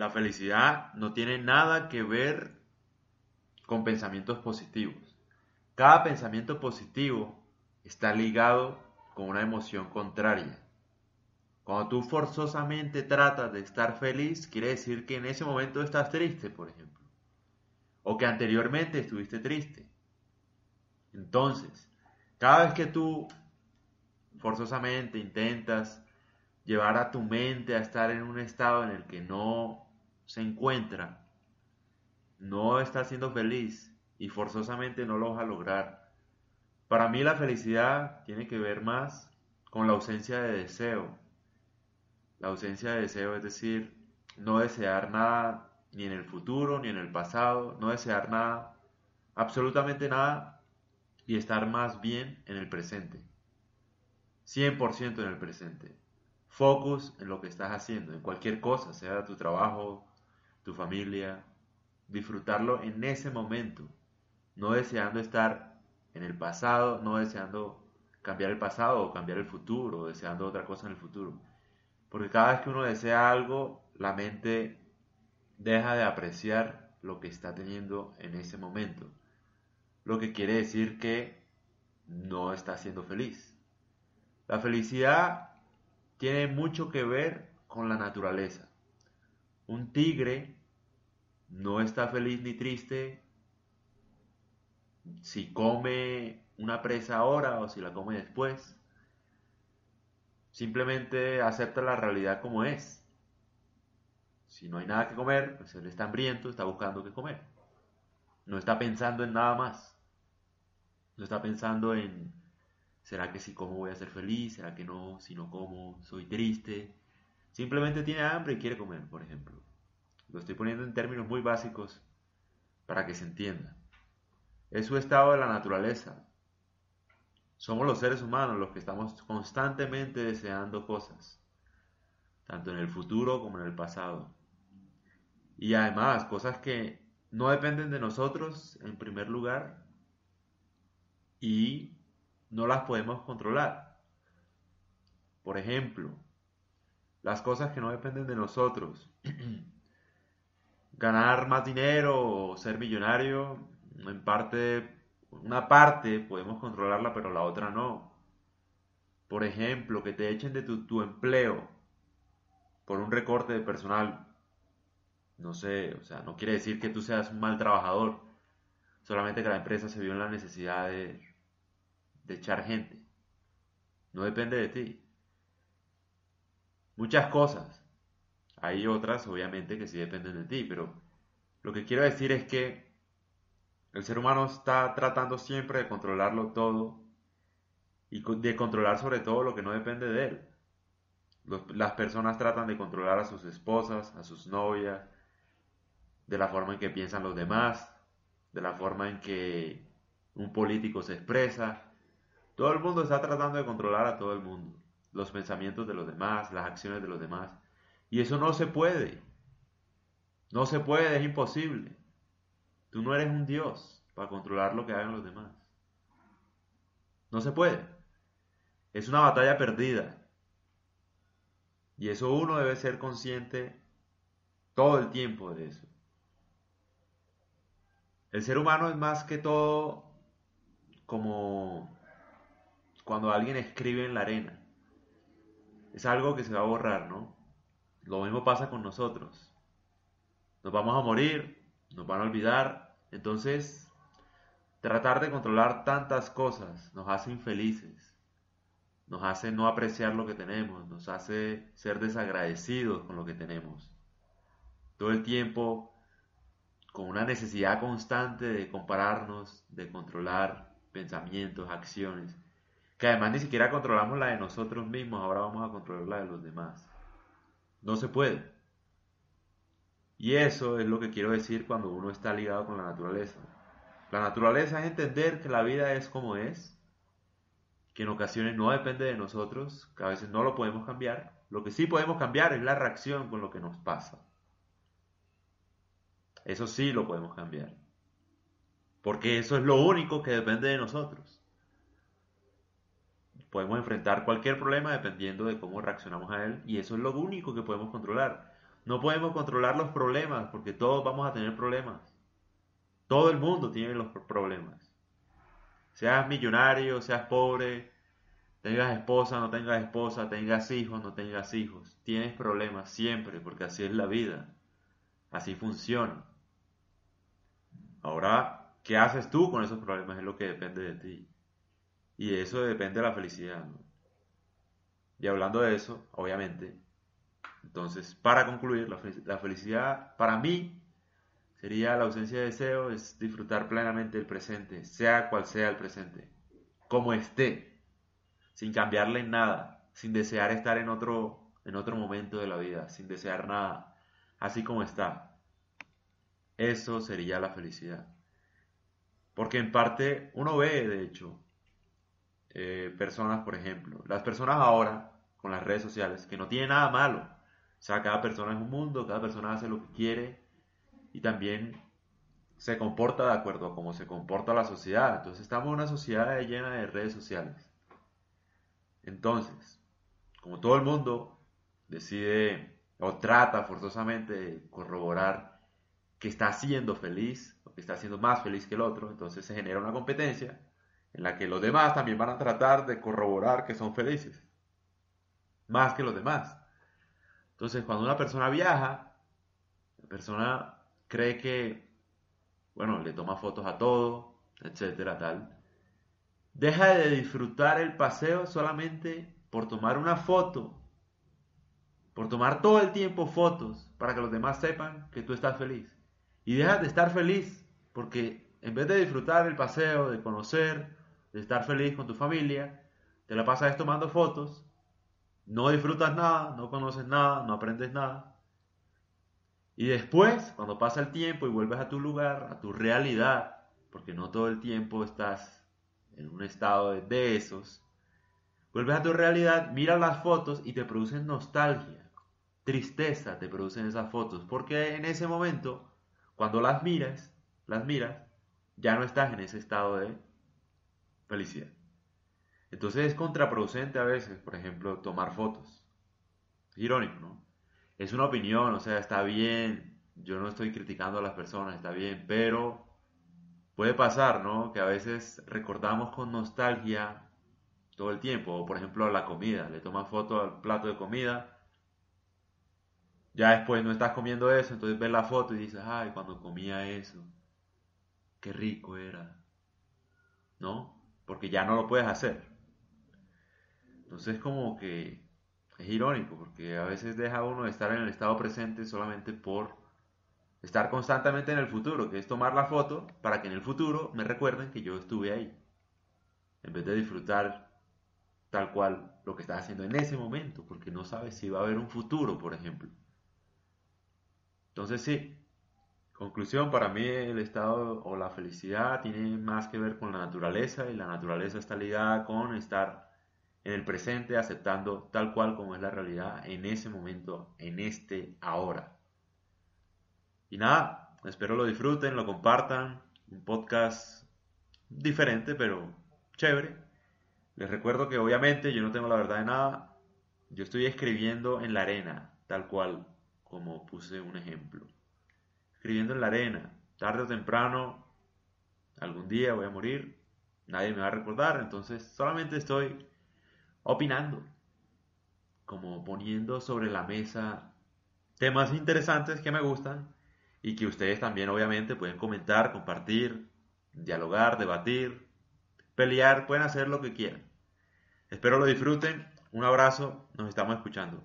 la felicidad no tiene nada que ver con pensamientos positivos. Cada pensamiento positivo está ligado con una emoción contraria. Cuando tú forzosamente tratas de estar feliz, quiere decir que en ese momento estás triste, por ejemplo. O que anteriormente estuviste triste. Entonces, cada vez que tú forzosamente intentas llevar a tu mente a estar en un estado en el que no se encuentra, no está siendo feliz y forzosamente no lo vas a lograr. Para mí la felicidad tiene que ver más con la ausencia de deseo. La ausencia de deseo es decir, no desear nada ni en el futuro ni en el pasado, no desear nada, absolutamente nada y estar más bien en el presente. 100% en el presente. Focus en lo que estás haciendo, en cualquier cosa, sea tu trabajo, tu familia. Disfrutarlo en ese momento, no deseando estar en el pasado, no deseando cambiar el pasado o cambiar el futuro, o deseando otra cosa en el futuro. Porque cada vez que uno desea algo, la mente deja de apreciar lo que está teniendo en ese momento. Lo que quiere decir que no está siendo feliz. La felicidad tiene mucho que ver con la naturaleza. Un tigre no está feliz ni triste si come una presa ahora o si la come después. Simplemente acepta la realidad como es. Si no hay nada que comer, pues él está hambriento, está buscando qué comer. No está pensando en nada más. No está pensando en ¿Será que si como voy a ser feliz? ¿Será que no? Si no como, soy triste. Simplemente tiene hambre y quiere comer, por ejemplo. Lo estoy poniendo en términos muy básicos para que se entienda. Es su estado de la naturaleza. Somos los seres humanos los que estamos constantemente deseando cosas, tanto en el futuro como en el pasado. Y además, cosas que no dependen de nosotros en primer lugar y no las podemos controlar. Por ejemplo, las cosas que no dependen de nosotros. Ganar más dinero o ser millonario, en parte, una parte podemos controlarla, pero la otra no. Por ejemplo, que te echen de tu, tu empleo por un recorte de personal. No sé, o sea, no quiere decir que tú seas un mal trabajador, solamente que la empresa se vio en la necesidad de de echar gente. No depende de ti. Muchas cosas. Hay otras, obviamente, que sí dependen de ti, pero lo que quiero decir es que el ser humano está tratando siempre de controlarlo todo y de controlar sobre todo lo que no depende de él. las personas tratan de controlar a sus esposas, a sus novias, de la forma en que piensan los demás, de la forma en que un político se expresa, todo el mundo está tratando de controlar a todo el mundo, los pensamientos de los demás, las acciones de los demás. Y eso no se puede. No se puede, es imposible. Tú no eres un Dios para controlar lo que hagan los demás. No se puede. Es una batalla perdida. Y eso uno debe ser consciente todo el tiempo de eso. El ser humano es más que todo como cuando alguien escribe en la arena. Es algo que se va a borrar, ¿no? Lo mismo pasa con nosotros. Nos vamos a morir, nos van a olvidar. Entonces, tratar de controlar tantas cosas nos hace infelices. Nos hace no apreciar lo que tenemos, nos hace ser desagradecidos con lo que tenemos. Todo el tiempo con una necesidad constante de compararnos, de controlar pensamientos, acciones que además ni siquiera controlamos la de nosotros mismos, ahora vamos a controlar la de los demás. No se puede. Y eso es lo que quiero decir cuando uno está ligado con la naturaleza. La naturaleza es entender que la vida es como es, que en ocasiones no depende de nosotros, que a veces no lo podemos cambiar. Lo que sí podemos cambiar es la reacción con lo que nos pasa. Eso sí lo podemos cambiar. Porque eso es lo único que depende de nosotros podemos enfrentar cualquier problema dependiendo de cómo reaccionamos a él y eso es lo único que podemos controlar. No podemos controlar los problemas porque todos vamos a tener problemas. Todo el mundo tiene los problemas. Seas millonario, seas pobre, tengas esposa, no tengas esposa, tengas hijos, no tengas hijos. Tienes problemas siempre porque así es la vida. Así funciona. Ahora, ¿qué haces tú con esos problemas? Es lo que depende de ti. Y eso depende de la felicidad. Y hablando de eso, obviamente, entonces, para concluir, la, felicidad para mí sería la ausencia de deseo, es disfrutar plenamente el presente, sea cual sea el presente, como esté, sin cambiarle nada, sin desear estar en otro, en otro momento de la vida, sin desear nada, así como está. Eso sería la felicidad. Porque en parte uno ve, de hecho, eh, personas, por ejemplo, las personas ahora con las redes sociales, que no tienen nada malo, o sea, cada persona es un mundo, cada persona hace lo que quiere y también se comporta de acuerdo a cómo se comporta la sociedad. Entonces estamos en una sociedad llena de redes sociales. Entonces, como todo el mundo decide o trata forzosamente de corroborar que está siendo feliz o que está siendo más feliz que el otro, entonces se genera una competencia en la que los demás también van a tratar de corroborar que son felices, más que los demás. Entonces, cuando una persona viaja, la persona cree que, bueno, le toma fotos a todo, etcétera, tal. Deja de disfrutar el paseo solamente por tomar una foto, por tomar todo el tiempo fotos para que los demás sepan que tú estás feliz. Y dejas de estar feliz porque en vez de disfrutar el paseo, de conocer, de estar feliz con tu familia, te la pasas tomando fotos no disfrutas nada, no conoces nada, no aprendes nada. Y después, cuando pasa el tiempo y vuelves a tu lugar, a tu realidad, porque no todo el tiempo estás en un estado de, esos, vuelves a tu realidad, miras las fotos y te producen nostalgia, tristeza te producen esas fotos, porque en ese momento, cuando las miras, las miras, ya no estás en ese estado de felicidad. Entonces es contraproducente a veces, por ejemplo, tomar fotos. irónico, ¿no? Es una opinión, o sea, está bien, yo no estoy criticando a las personas, está bien, pero puede pasar, ¿no? Que a veces recordamos con nostalgia todo el tiempo, o por ejemplo la comida, le tomas foto al plato de comida, ya después no estás comiendo eso, entonces ves la foto y dices, ay, cuando comía eso, qué rico era, ¿no? Porque ya no lo puedes hacer. Entonces como que es irónico porque a veces deja uno de estar en el estado presente solamente por estar constantemente en el futuro, que es tomar la foto para que en el futuro me recuerden que yo estuve ahí. En vez de disfrutar tal cual lo que estás haciendo en ese momento, porque no sabes si va a haber un futuro, por ejemplo. Entonces sí, conclusión, para mí el estado o la felicidad tiene más que ver con la naturaleza y la naturaleza está ligada con estar en el presente, aceptando tal cual como es la realidad en ese momento, en este ahora. Y nada, espero lo disfruten, lo compartan. Un podcast diferente, pero chévere. Les recuerdo que obviamente yo no tengo la verdad de nada. Yo estoy escribiendo en la arena, tal cual como puse un ejemplo. Escribiendo en la arena, tarde o temprano, algún día voy a morir, nadie me va a recordar, entonces solamente estoy opinando, como poniendo sobre la mesa temas interesantes que me gustan y que ustedes también obviamente pueden comentar, compartir, dialogar, debatir, pelear, pueden hacer lo que quieran. Espero lo disfruten, un abrazo, nos estamos escuchando.